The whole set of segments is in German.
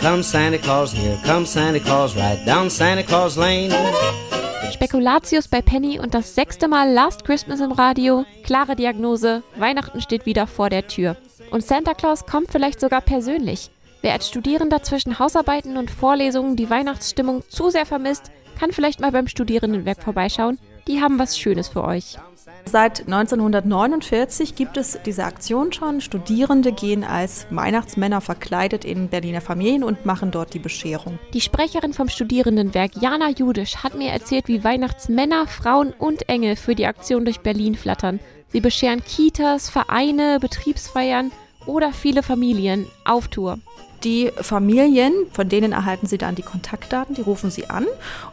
Comes Santa Claus, here comes Santa Claus, right down Santa Claus Lane. Spekulatius bei Penny und das sechste Mal Last Christmas im Radio. Klare Diagnose, Weihnachten steht wieder vor der Tür. Und Santa Claus kommt vielleicht sogar persönlich. Wer als Studierender zwischen Hausarbeiten und Vorlesungen die Weihnachtsstimmung zu sehr vermisst, kann vielleicht mal beim Studierendenwerk vorbeischauen. Die haben was Schönes für euch. Seit 1949 gibt es diese Aktion schon. Studierende gehen als Weihnachtsmänner verkleidet in Berliner Familien und machen dort die Bescherung. Die Sprecherin vom Studierendenwerk, Jana Judisch, hat mir erzählt, wie Weihnachtsmänner, Frauen und Engel für die Aktion durch Berlin flattern. Sie bescheren Kitas, Vereine, Betriebsfeiern oder viele Familien auf Tour. Die Familien, von denen erhalten Sie dann die Kontaktdaten, die rufen Sie an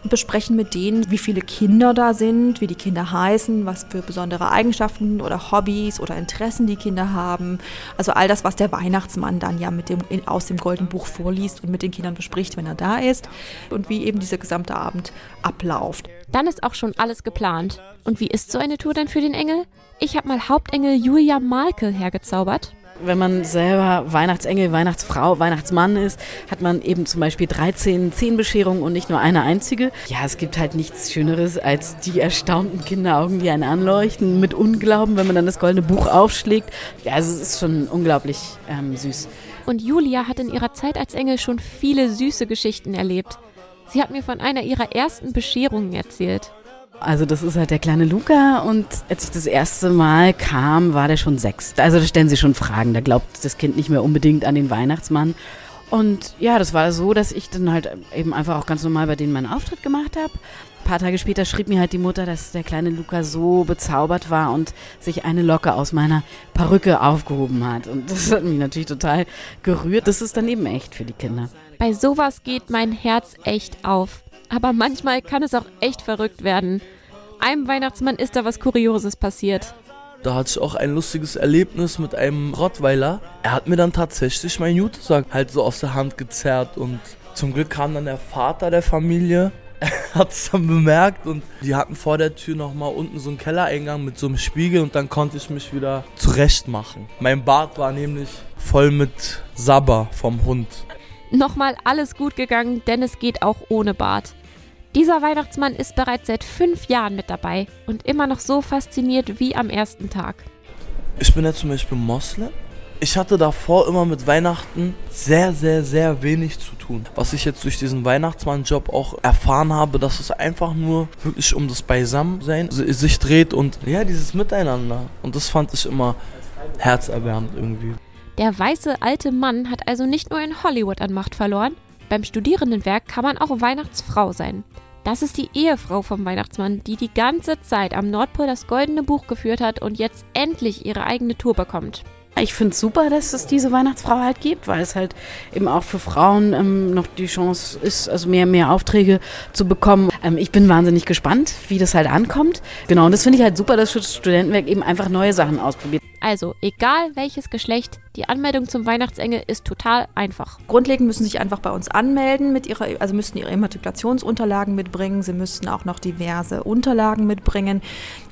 und besprechen mit denen, wie viele Kinder da sind, wie die Kinder heißen, was für besondere Eigenschaften oder Hobbys oder Interessen die Kinder haben. Also all das, was der Weihnachtsmann dann ja mit dem, aus dem Golden Buch vorliest und mit den Kindern bespricht, wenn er da ist und wie eben dieser gesamte Abend abläuft. Dann ist auch schon alles geplant. Und wie ist so eine Tour denn für den Engel? Ich habe mal Hauptengel Julia Malke hergezaubert wenn man selber Weihnachtsengel, Weihnachtsfrau, Weihnachtsmann ist, hat man eben zum Beispiel 13 Zehnbescherungen und nicht nur eine einzige. Ja, es gibt halt nichts Schöneres als die erstaunten Kinderaugen, die einen anleuchten mit Unglauben, wenn man dann das goldene Buch aufschlägt. Ja, also es ist schon unglaublich ähm, süß. Und Julia hat in ihrer Zeit als Engel schon viele süße Geschichten erlebt. Sie hat mir von einer ihrer ersten Bescherungen erzählt. Also das ist halt der kleine Luca und als ich das erste Mal kam, war der schon sechs. Also da stellen sie schon Fragen, da glaubt das Kind nicht mehr unbedingt an den Weihnachtsmann. Und ja, das war so, dass ich dann halt eben einfach auch ganz normal bei denen meinen Auftritt gemacht habe. Ein paar Tage später schrieb mir halt die Mutter, dass der kleine Luca so bezaubert war und sich eine Locke aus meiner Perücke aufgehoben hat. Und das hat mich natürlich total gerührt. Das ist dann eben echt für die Kinder. Bei sowas geht mein Herz echt auf aber manchmal kann es auch echt verrückt werden. Einem Weihnachtsmann ist da was Kurioses passiert. Da hatte ich auch ein lustiges Erlebnis mit einem Rottweiler. Er hat mir dann tatsächlich mein Jutesack halt so aus der Hand gezerrt und zum Glück kam dann der Vater der Familie, hat es dann bemerkt und die hatten vor der Tür nochmal unten so einen Kellereingang mit so einem Spiegel und dann konnte ich mich wieder zurecht machen. Mein Bart war nämlich voll mit Sabber vom Hund. Nochmal alles gut gegangen, denn es geht auch ohne Bart. Dieser Weihnachtsmann ist bereits seit fünf Jahren mit dabei und immer noch so fasziniert wie am ersten Tag. Ich bin ja zum Beispiel Moslem. Ich hatte davor immer mit Weihnachten sehr, sehr, sehr wenig zu tun. Was ich jetzt durch diesen Weihnachtsmann-Job auch erfahren habe, dass es einfach nur wirklich um das Beisammensein sich dreht und ja, dieses Miteinander. Und das fand ich immer herzerwärmend irgendwie. Der weiße alte Mann hat also nicht nur in Hollywood an Macht verloren, beim Studierendenwerk kann man auch Weihnachtsfrau sein. Das ist die Ehefrau vom Weihnachtsmann, die die ganze Zeit am Nordpol das goldene Buch geführt hat und jetzt endlich ihre eigene Tour bekommt. Ich finde es super, dass es diese Weihnachtsfrau halt gibt, weil es halt eben auch für Frauen ähm, noch die Chance ist, also mehr mehr Aufträge zu bekommen. Ähm, ich bin wahnsinnig gespannt, wie das halt ankommt. Genau, und das finde ich halt super, dass das Studentenwerk eben einfach neue Sachen ausprobiert. Also, egal welches Geschlecht, die Anmeldung zum Weihnachtsengel ist total einfach. Grundlegend müssen Sie sich einfach bei uns anmelden mit ihrer, also müssten ihre Immatrikulationsunterlagen mitbringen. Sie müssten auch noch diverse Unterlagen mitbringen.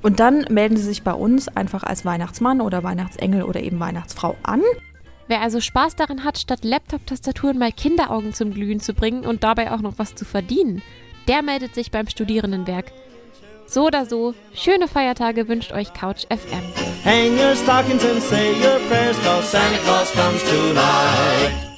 Und dann melden Sie sich bei uns einfach als Weihnachtsmann oder Weihnachtsengel oder eben Weihnachtsfrau an. Wer also Spaß daran hat, statt Laptop-Tastaturen mal Kinderaugen zum Glühen zu bringen und dabei auch noch was zu verdienen, der meldet sich beim Studierendenwerk. So oder so, schöne Feiertage wünscht euch Couch FM. Hang your stockings and say your prayers, cause Santa Claus comes tonight.